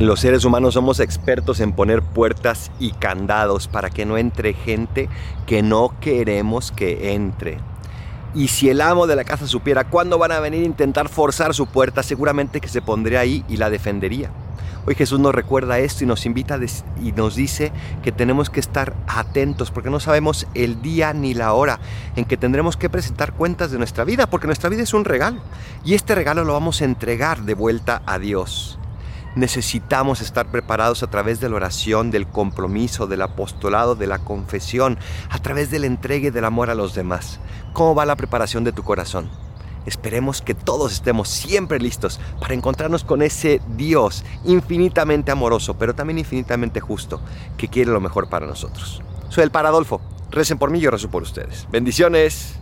Los seres humanos somos expertos en poner puertas y candados para que no entre gente que no queremos que entre. Y si el amo de la casa supiera cuándo van a venir a intentar forzar su puerta, seguramente que se pondría ahí y la defendería. Hoy Jesús nos recuerda esto y nos invita y nos dice que tenemos que estar atentos porque no sabemos el día ni la hora en que tendremos que presentar cuentas de nuestra vida, porque nuestra vida es un regalo y este regalo lo vamos a entregar de vuelta a Dios necesitamos estar preparados a través de la oración, del compromiso, del apostolado, de la confesión, a través del entregue del amor a los demás. ¿Cómo va la preparación de tu corazón? Esperemos que todos estemos siempre listos para encontrarnos con ese Dios infinitamente amoroso, pero también infinitamente justo, que quiere lo mejor para nosotros. Soy el Paradolfo. Recen por mí, yo rezo por ustedes. Bendiciones.